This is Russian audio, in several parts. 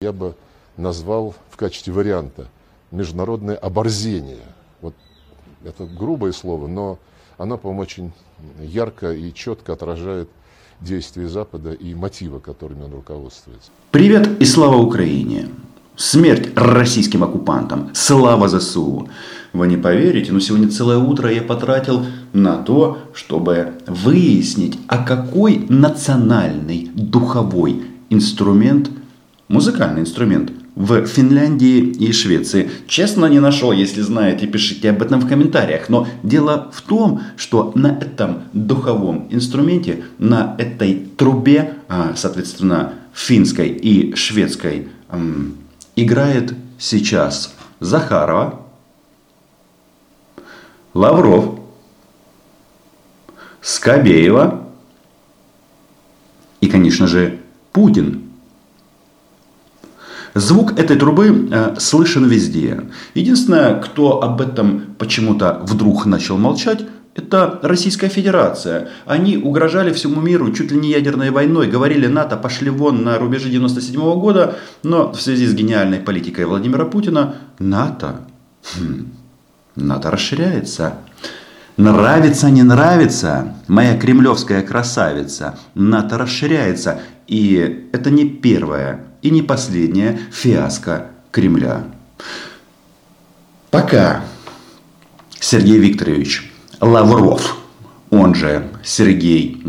Я бы назвал в качестве варианта международное оборзение. Вот это грубое слово, но оно, по-моему, очень ярко и четко отражает действия Запада и мотивы, которыми он руководствуется. Привет и слава Украине! Смерть российским оккупантам! Слава ЗСУ! Вы не поверите, но сегодня целое утро я потратил на то, чтобы выяснить, а какой национальный духовой инструмент, музыкальный инструмент в Финляндии и Швеции. Честно не нашел, если знаете, пишите об этом в комментариях. Но дело в том, что на этом духовом инструменте, на этой трубе, а, соответственно, финской и шведской, играет сейчас Захарова, Лавров, Скобеева и, конечно же, Путин – Звук этой трубы э, слышен везде. Единственное, кто об этом почему-то вдруг начал молчать, это Российская Федерация. Они угрожали всему миру чуть ли не ядерной войной, говорили НАТО пошли вон на рубеже 97 -го года, но в связи с гениальной политикой Владимира Путина НАТО, хм, НАТО расширяется. Нравится, не нравится, моя кремлевская красавица, НАТО расширяется. И это не первое и не последняя фиаско Кремля. Пока Сергей Викторович Лавров, он же Сергей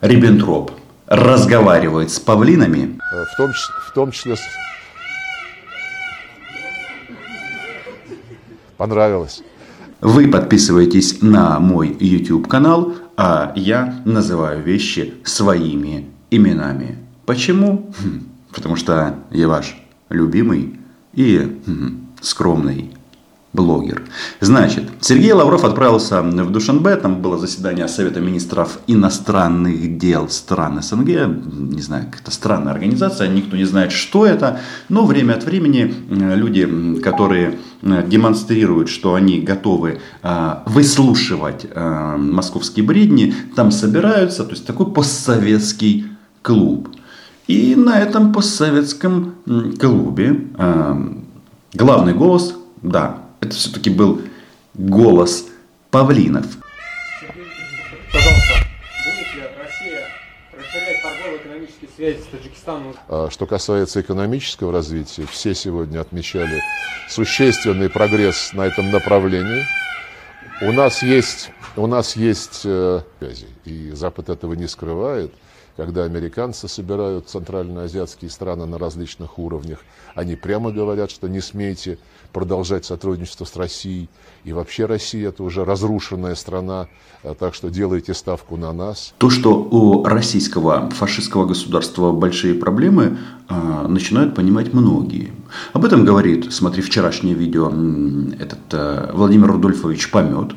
Риббентроп, разговаривает с павлинами. Э, в том, в том числе... Понравилось. Вы подписываетесь на мой YouTube канал, а я называю вещи своими именами. Почему? Хм, потому что я ваш любимый и хм, скромный блогер. Значит, Сергей Лавров отправился в Душанбе, там было заседание Совета Министров иностранных дел стран СНГ, не знаю, какая-то странная организация, никто не знает, что это, но время от времени люди, которые демонстрируют, что они готовы а, выслушивать московские бредни, там собираются, то есть такой постсоветский клуб. И на этом постсоветском клубе э, главный голос, да, это все-таки был голос павлинов. Пожалуйста, будет ли Россия расширять торгово-экономические связи с Таджикистаном? А, что касается экономического развития, все сегодня отмечали существенный прогресс на этом направлении. У нас есть, у нас есть э, связи, и Запад этого не скрывает когда американцы собирают центральноазиатские страны на различных уровнях, они прямо говорят, что не смейте продолжать сотрудничество с Россией. И вообще Россия это уже разрушенная страна, э, так что делайте ставку на нас. То, что у российского фашистского государства большие проблемы, э, начинают понимать многие. Об этом говорит, смотри, вчерашнее видео, этот э, Владимир Рудольфович Помет.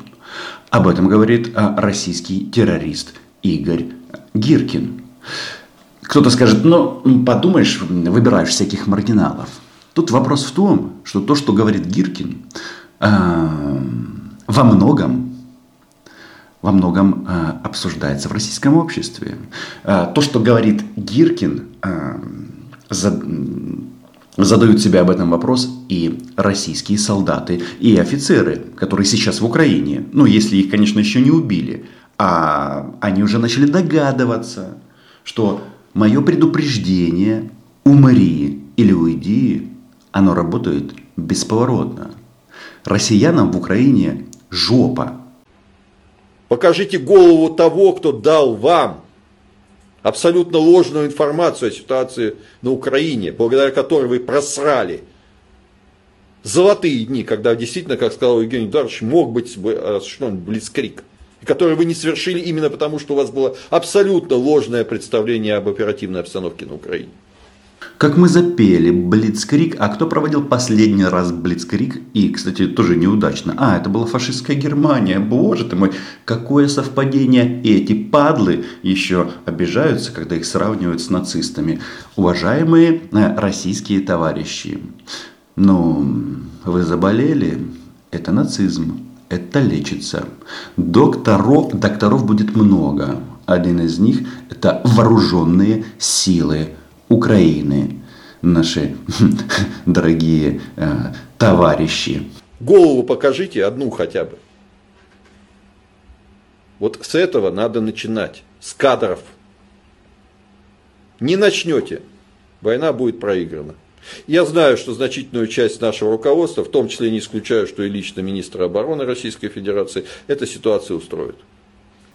Об этом говорит российский террорист Игорь Гиркин. Кто-то скажет, ну, подумаешь, выбираешь всяких маргиналов. Тут вопрос в том, что то, что говорит Гиркин, э, во многом, во многом э, обсуждается в российском обществе. Э, то, что говорит Гиркин, за, задают себе об этом вопрос и российские солдаты, и офицеры, которые сейчас в Украине. Ну, если их, конечно, еще не убили. А они уже начали догадываться, что мое предупреждение «умри или уйди» оно работает бесповоротно. Россиянам в Украине жопа. Покажите голову того, кто дал вам абсолютно ложную информацию о ситуации на Украине, благодаря которой вы просрали золотые дни, когда действительно, как сказал Евгений Эдуардович, мог быть осуществлен блицкрик которые вы не совершили именно потому, что у вас было абсолютно ложное представление об оперативной обстановке на Украине. Как мы запели Блицкрик, а кто проводил последний раз Блицкрик? И, кстати, тоже неудачно. А, это была фашистская Германия. Боже ты мой, какое совпадение. И эти падлы еще обижаются, когда их сравнивают с нацистами. Уважаемые э, российские товарищи, ну, вы заболели, это нацизм это лечится. Докторов, докторов будет много. Один из них – это вооруженные силы Украины. наши дорогие э, товарищи. Голову покажите одну хотя бы. Вот с этого надо начинать, с кадров. Не начнете, война будет проиграна. Я знаю, что значительную часть нашего руководства, в том числе не исключаю, что и лично министра обороны Российской Федерации, эта ситуация устроит.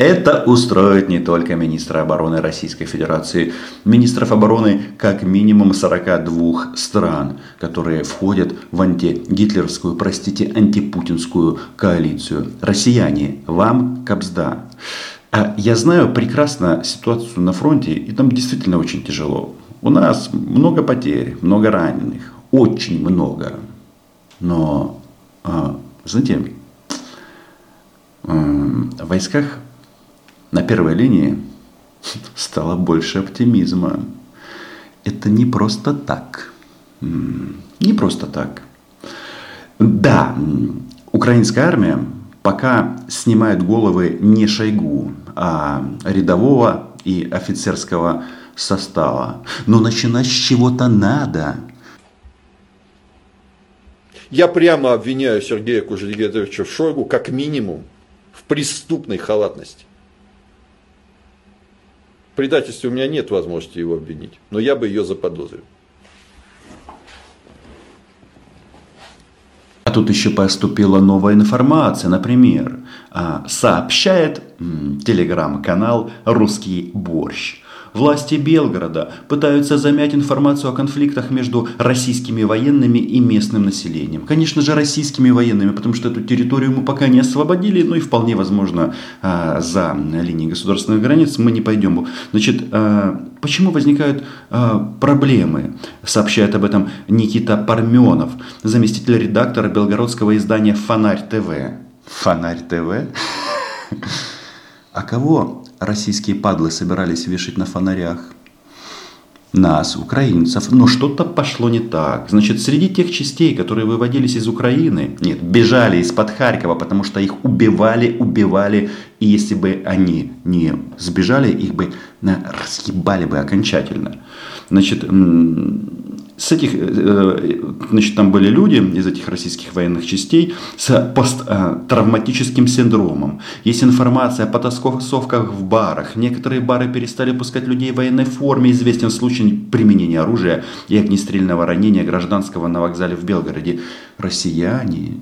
Это устроит не только министра обороны Российской Федерации, министров обороны как минимум 42 стран, которые входят в антигитлеровскую, простите, антипутинскую коалицию. Россияне, вам капсда. А я знаю прекрасно ситуацию на фронте, и там действительно очень тяжело. У нас много потерь, много раненых, очень много. Но, а, знаете, в войсках на первой линии стало больше оптимизма. Это не просто так. Не просто так. Да, украинская армия пока снимает головы не Шойгу, а рядового и офицерского состава. Но начинать с чего-то надо. Я прямо обвиняю Сергея Кужегедовича в Шойгу как минимум в преступной халатности предательстве у меня нет возможности его обвинить, но я бы ее заподозрил. А тут еще поступила новая информация, например, а, сообщает телеграм-канал «Русский борщ», Власти Белгорода пытаются замять информацию о конфликтах между российскими военными и местным населением. Конечно же, российскими военными, потому что эту территорию мы пока не освободили, ну и вполне возможно а, за линией государственных границ мы не пойдем. Значит, а, почему возникают а, проблемы? Сообщает об этом Никита Парменов, заместитель редактора белгородского издания «Фонарь ТВ». «Фонарь ТВ»? А кого российские падлы собирались вешать на фонарях? Нас, украинцев. Но что-то пошло не так. Значит, среди тех частей, которые выводились из Украины, нет, бежали из-под Харькова, потому что их убивали, убивали. И если бы они не сбежали, их бы разъебали бы окончательно. Значит, с этих, э, значит, там были люди из этих российских военных частей с посттравматическим синдромом. Есть информация о потасовках в барах. Некоторые бары перестали пускать людей в военной форме. Известен случай применения оружия и огнестрельного ранения гражданского на вокзале в Белгороде. Россияне,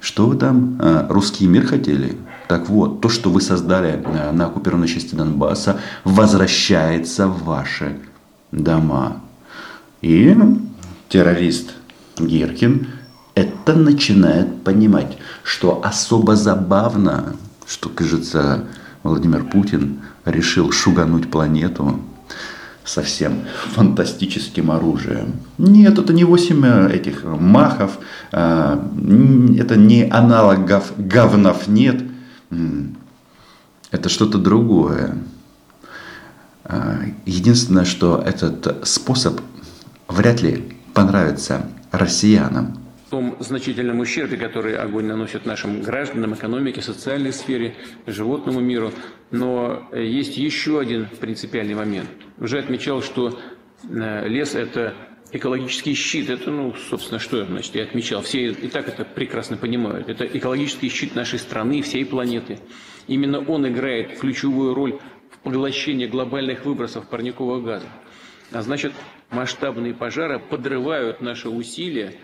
что вы там, русский мир хотели? Так вот, то, что вы создали на оккупированной части Донбасса, возвращается в ваши дома. И террорист Гиркин это начинает понимать, что особо забавно, что, кажется, Владимир Путин решил шугануть планету совсем фантастическим оружием. Нет, это не 8 э, этих махов, а, это не аналогов говнов нет. Это что-то другое. А, единственное, что этот способ вряд ли понравится россиянам. В том значительном ущербе, который огонь наносит нашим гражданам, экономике, социальной сфере, животному миру. Но есть еще один принципиальный момент. Уже отмечал, что э, лес – это экологический щит. Это, ну, собственно, что значит, я отмечал. Все и так это прекрасно понимают. Это экологический щит нашей страны, всей планеты. Именно он играет ключевую роль в поглощении глобальных выбросов парникового газа. А значит, масштабные пожары подрывают наши усилия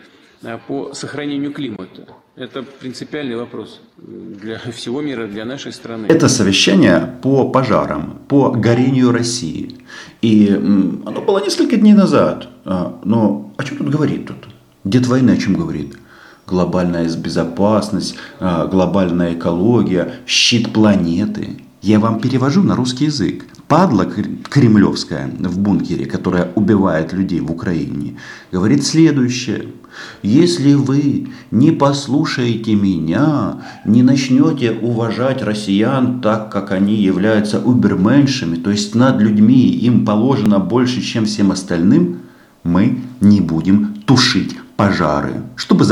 а, по сохранению климата. Это принципиальный вопрос для всего мира, для нашей страны. Это совещание по пожарам, по горению России. И оно было несколько дней назад. А, но о чем тут говорит тут? Дед войны о чем говорит? Глобальная безопасность, а, глобальная экология, щит планеты. Я вам перевожу на русский язык падла кремлевская в бункере, которая убивает людей в Украине, говорит следующее. Если вы не послушаете меня, не начнете уважать россиян так, как они являются уберменшами, то есть над людьми им положено больше, чем всем остальным, мы не будем тушить пожары, чтобы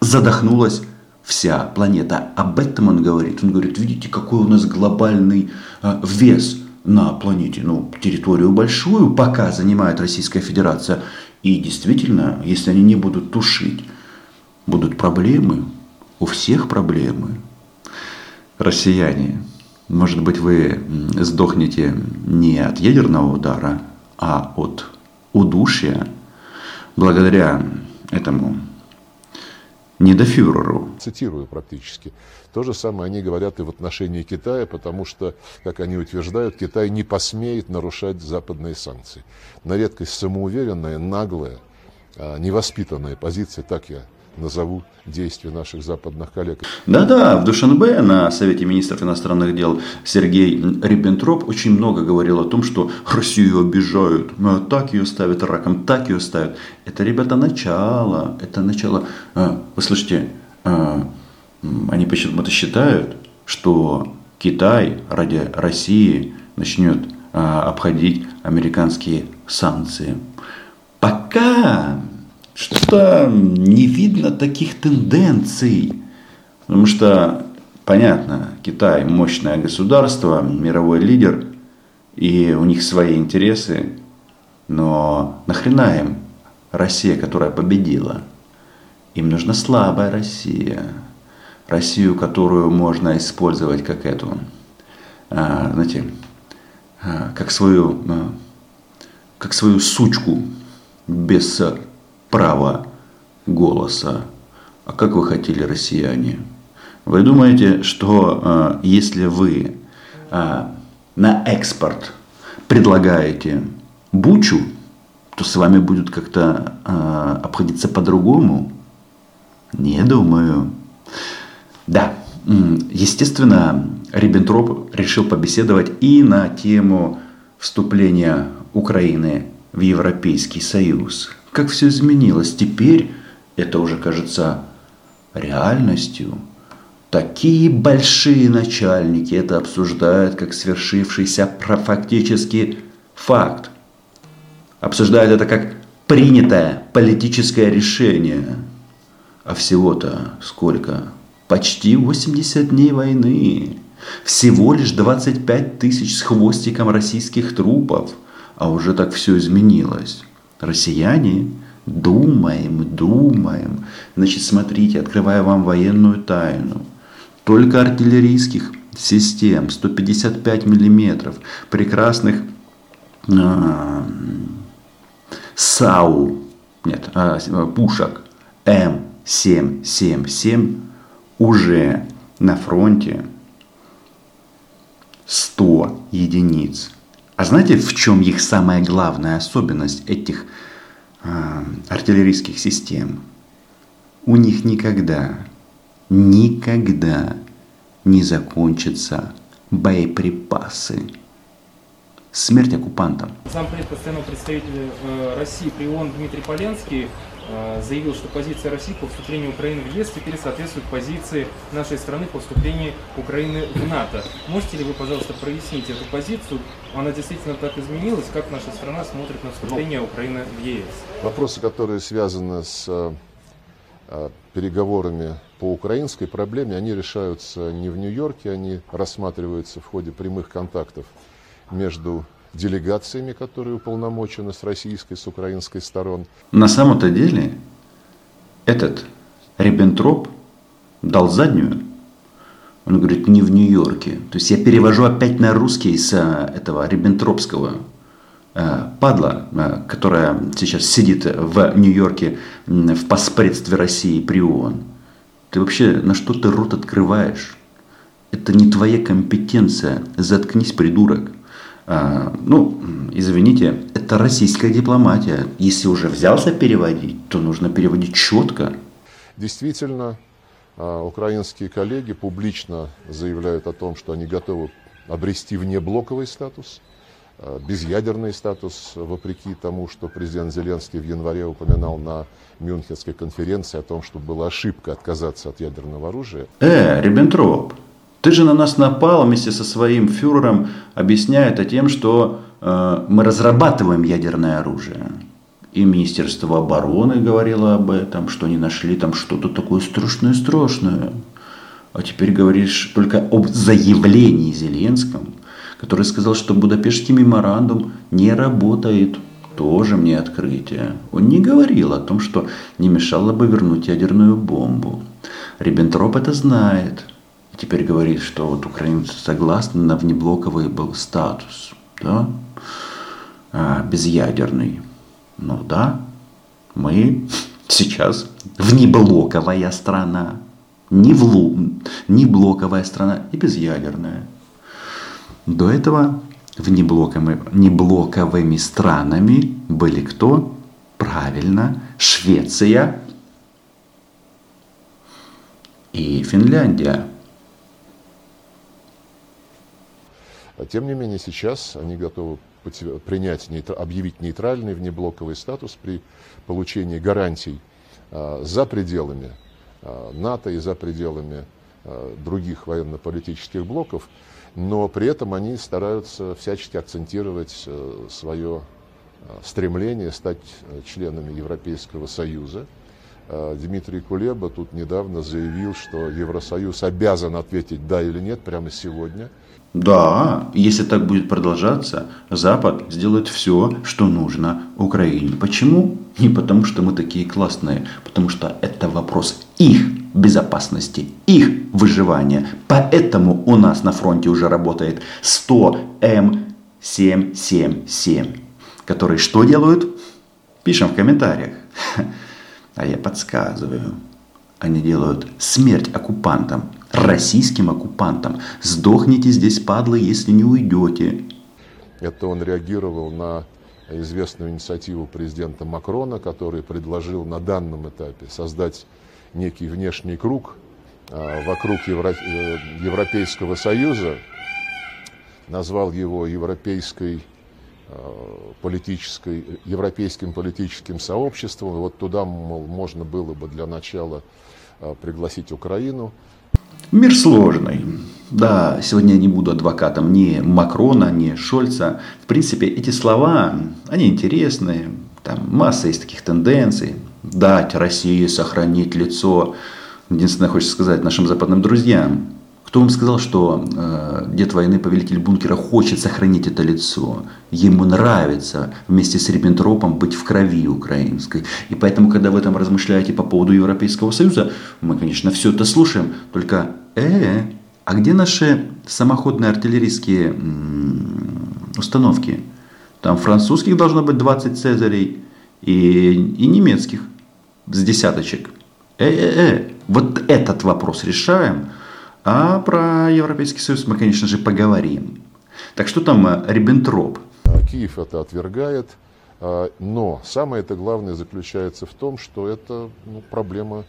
задохнулась вся планета. Об этом он говорит. Он говорит, видите, какой у нас глобальный а, вес на планете, ну, территорию большую пока занимает Российская Федерация. И действительно, если они не будут тушить, будут проблемы, у всех проблемы. Россияне, может быть, вы сдохнете не от ядерного удара, а от удушья благодаря этому недофюреру. Цитирую практически. То же самое они говорят и в отношении Китая, потому что, как они утверждают, Китай не посмеет нарушать западные санкции. На редкость самоуверенная, наглая, а, невоспитанная позиция, так я назову действия наших западных коллег. Да-да, в Душанбе на Совете министров иностранных дел Сергей Риббентроп очень много говорил о том, что Россию обижают, ну, так ее ставят раком, так ее ставят. Это, ребята, начало, это начало. А, вы слышите, а, они почему-то считают, что Китай ради России начнет а, обходить американские санкции. Пока что-то не видно таких тенденций. Потому что, понятно, Китай мощное государство, мировой лидер, и у них свои интересы. Но нахрена им Россия, которая победила? Им нужна слабая Россия. Россию, которую можно использовать как эту, а, знаете, а, как свою, а, как свою сучку без права голоса. А как вы хотели, россияне? Вы думаете, что э, если вы э, на экспорт предлагаете бучу, то с вами будут как-то э, обходиться по-другому? Не думаю. Да, естественно, Риббентроп решил побеседовать и на тему вступления Украины в Европейский Союз как все изменилось. Теперь это уже кажется реальностью. Такие большие начальники это обсуждают как свершившийся фактически факт. Обсуждают это как принятое политическое решение. А всего-то сколько? Почти 80 дней войны. Всего лишь 25 тысяч с хвостиком российских трупов. А уже так все изменилось. Россияне, думаем, думаем. Значит, смотрите, открываю вам военную тайну. Только артиллерийских систем 155 миллиметров, прекрасных э, САУ, нет, э, пушек М777 уже на фронте 100 единиц. А знаете, в чем их самая главная особенность этих э, артиллерийских систем? У них никогда, никогда не закончатся боеприпасы. Смерть оккупантам. Зампред постоянного представителя э, России при ООН Дмитрий Поленский заявил, что позиция России по вступлению Украины в ЕС теперь соответствует позиции нашей страны по вступлению Украины в НАТО. Можете ли вы, пожалуйста, прояснить эту позицию? Она действительно так изменилась? Как наша страна смотрит на вступление ну, Украины в ЕС? Вопросы, которые связаны с э, переговорами по украинской проблеме, они решаются не в Нью-Йорке, они рассматриваются в ходе прямых контактов между делегациями, которые уполномочены с российской, с украинской сторон. На самом-то деле этот Риббентроп дал заднюю. Он говорит, не в Нью-Йорке. То есть я перевожу опять на русский с э, этого Риббентропского э, падла, э, которая сейчас сидит в Нью-Йорке в поспредстве России при ООН. Ты вообще на что ты рот открываешь? Это не твоя компетенция. Заткнись, придурок. А, ну, извините, это российская дипломатия. Если уже взялся переводить, то нужно переводить четко. Действительно, а, украинские коллеги публично заявляют о том, что они готовы обрести внеблоковый статус, а, безъядерный статус, вопреки тому, что президент Зеленский в январе упоминал на Мюнхенской конференции о том, что была ошибка отказаться от ядерного оружия. Э, Риббентроп, ты же на нас напал вместе со своим фюрером, объясняя это тем, что э, мы разрабатываем ядерное оружие. И Министерство обороны говорило об этом, что они нашли там что-то такое страшное-страшное. А теперь говоришь только об заявлении Зеленском, который сказал, что Будапештский меморандум не работает. Тоже мне открытие. Он не говорил о том, что не мешало бы вернуть ядерную бомбу. Риббентроп это знает. Теперь говорит, что вот украинцы согласны на внеблоковый был статус. Да? А, безъядерный. Ну да, мы сейчас внеблоковая страна. Не, влу, не блоковая страна и безъядерная. До этого внеблоковыми, неблоковыми странами были кто? Правильно, Швеция и Финляндия. А тем не менее сейчас они готовы принять, объявить нейтральный внеблоковый статус при получении гарантий а, за пределами а, НАТО и за пределами а, других военно-политических блоков, но при этом они стараются всячески акцентировать э, свое стремление стать э, членами Европейского Союза. Дмитрий Кулеба тут недавно заявил, что Евросоюз обязан ответить да или нет прямо сегодня – да, если так будет продолжаться, Запад сделает все, что нужно Украине. Почему? Не потому, что мы такие классные, потому что это вопрос их безопасности, их выживания. Поэтому у нас на фронте уже работает 100 М777, которые что делают? Пишем в комментариях. А я подсказываю. Они делают смерть оккупантам российским оккупантам. Сдохните здесь, падлы, если не уйдете. Это он реагировал на известную инициативу президента Макрона, который предложил на данном этапе создать некий внешний круг а, вокруг Евро... Э, Европейского Союза, назвал его европейской а, политической, европейским политическим сообществом. Вот туда, мол, можно было бы для начала а, пригласить Украину. Мир сложный. Да, сегодня я не буду адвокатом ни Макрона, ни Шольца. В принципе, эти слова, они интересные. Там масса есть таких тенденций. Дать России сохранить лицо. Единственное, хочется сказать нашим западным друзьям, кто вам сказал, что э, дед войны, повелитель бункера, хочет сохранить это лицо? Ему нравится вместе с Риббентропом быть в крови украинской. И поэтому, когда вы там размышляете по поводу Европейского Союза, мы, конечно, все это слушаем, только э, а где наши самоходные артиллерийские установки? Там французских должно быть 20 цезарей и, и немецких с десяточек. Э-э-э, вот этот вопрос решаем – а про Европейский Союз мы, конечно же, поговорим. Так что там э, Риббентроп? А, Киев это отвергает, а, но самое это главное заключается в том, что это ну, проблема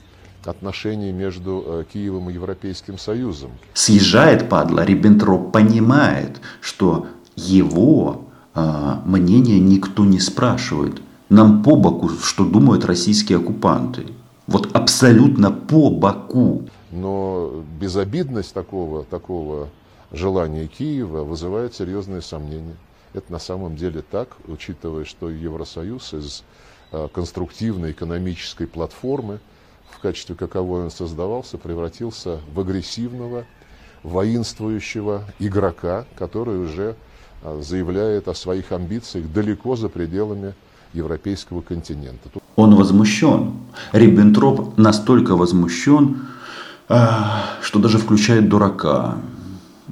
отношений между э, Киевом и Европейским Союзом. Съезжает, падла, Риббентроп понимает, что его э, мнение никто не спрашивает. Нам по боку, что думают российские оккупанты. Вот абсолютно по боку. Но безобидность такого, такого желания Киева вызывает серьезные сомнения. Это на самом деле так, учитывая, что Евросоюз из а, конструктивной экономической платформы, в качестве каковой он создавался, превратился в агрессивного, воинствующего игрока, который уже а, заявляет о своих амбициях далеко за пределами европейского континента. Он возмущен. Риббентроп настолько возмущен, что даже включает дурака.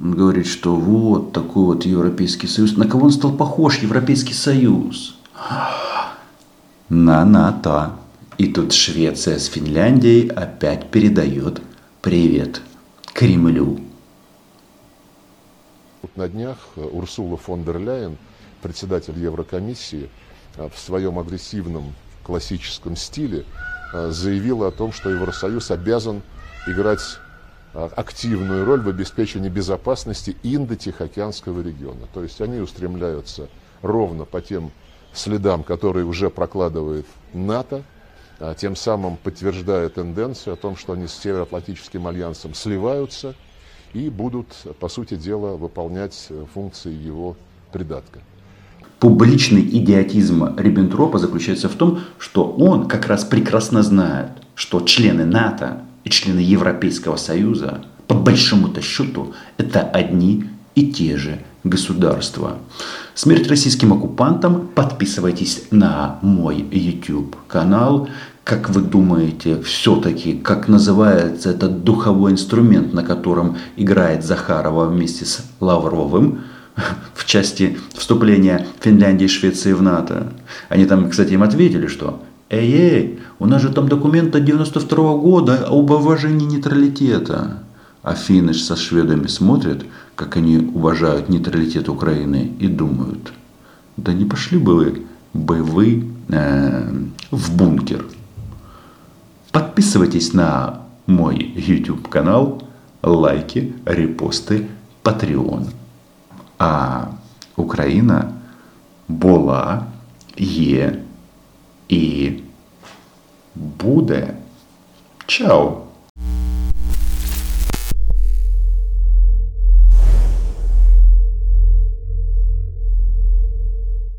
Он говорит, что вот такой вот Европейский Союз. На кого он стал похож, Европейский Союз? На НАТО. И тут Швеция с Финляндией опять передает привет Кремлю. На днях Урсула фон дер Ляйен, председатель Еврокомиссии, в своем агрессивном классическом стиле заявила о том, что Евросоюз обязан играть а, активную роль в обеспечении безопасности Индо-Тихоокеанского региона. То есть они устремляются ровно по тем следам, которые уже прокладывает НАТО, а тем самым подтверждая тенденцию о том, что они с Североатлантическим альянсом сливаются и будут, по сути дела, выполнять функции его придатка. Публичный идиотизм Риббентропа заключается в том, что он как раз прекрасно знает, что члены НАТО и члены Европейского Союза, по большому-то счету, это одни и те же государства. Смерть российским оккупантам. Подписывайтесь на мой YouTube канал. Как вы думаете, все-таки, как называется этот духовой инструмент, на котором играет Захарова вместе с Лавровым в части вступления Финляндии и Швеции в НАТО? Они там, кстати, им ответили, что «Эй-эй, у нас же там документ от 92 года об уважении нейтралитета». Афины со шведами смотрят, как они уважают нейтралитет Украины и думают, да не пошли бы вы, бы вы э, в бункер. Подписывайтесь на мой YouTube канал, лайки, репосты, Patreon. А Украина була, є і буде. Чао!